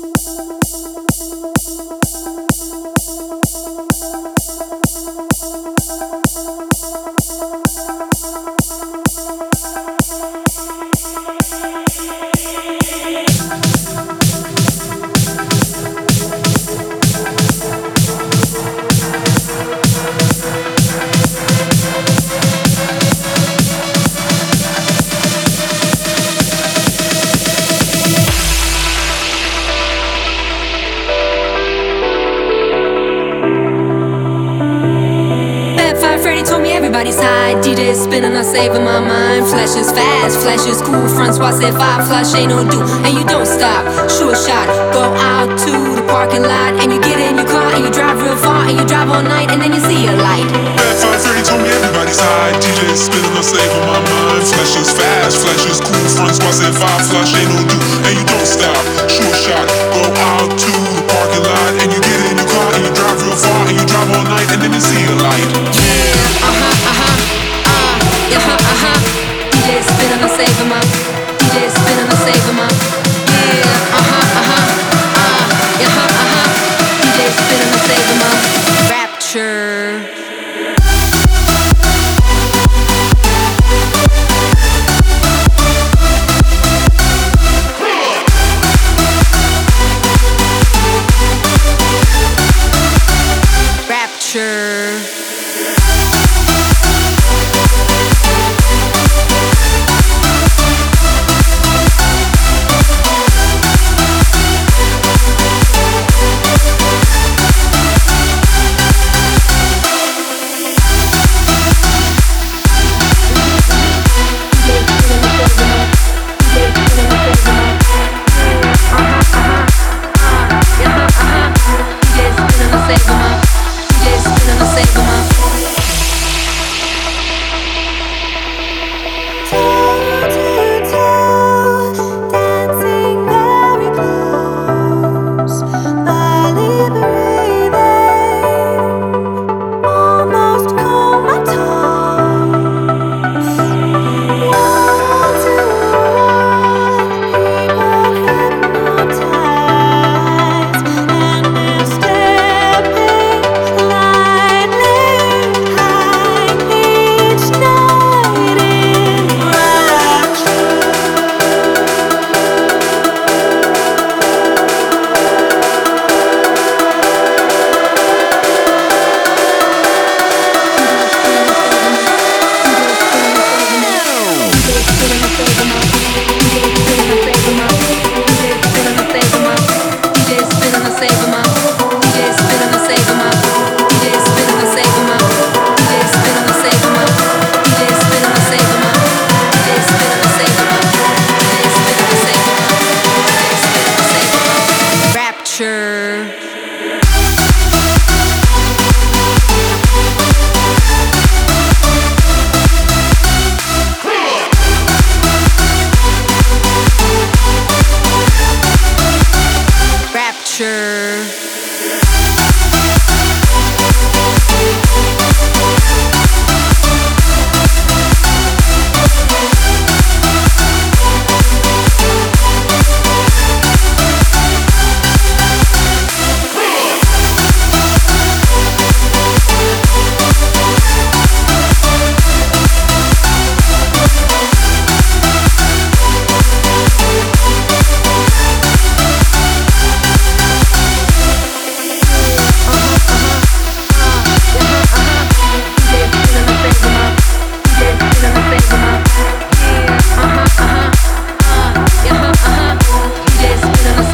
Thank you. Everybody told me everybody's high. DJ spinning, I'm saving my mind. Flash is fast, flash is cool. Francois said five flash ain't no do, and you don't stop. Sure shot, go out to the parking lot, and you get in your car and you drive real far, and you drive all night, and then you see a light. Bad five thirty told me everybody's high. DJ spinning, I'm saving my mind. Flash is fast, flash is cool. Francois said five flash ain't no do, and you don't stop. Sure shot, go out to the parking lot, and you standing in the Yeah, uh-huh, uh-huh, uh, yeah, uh-huh, my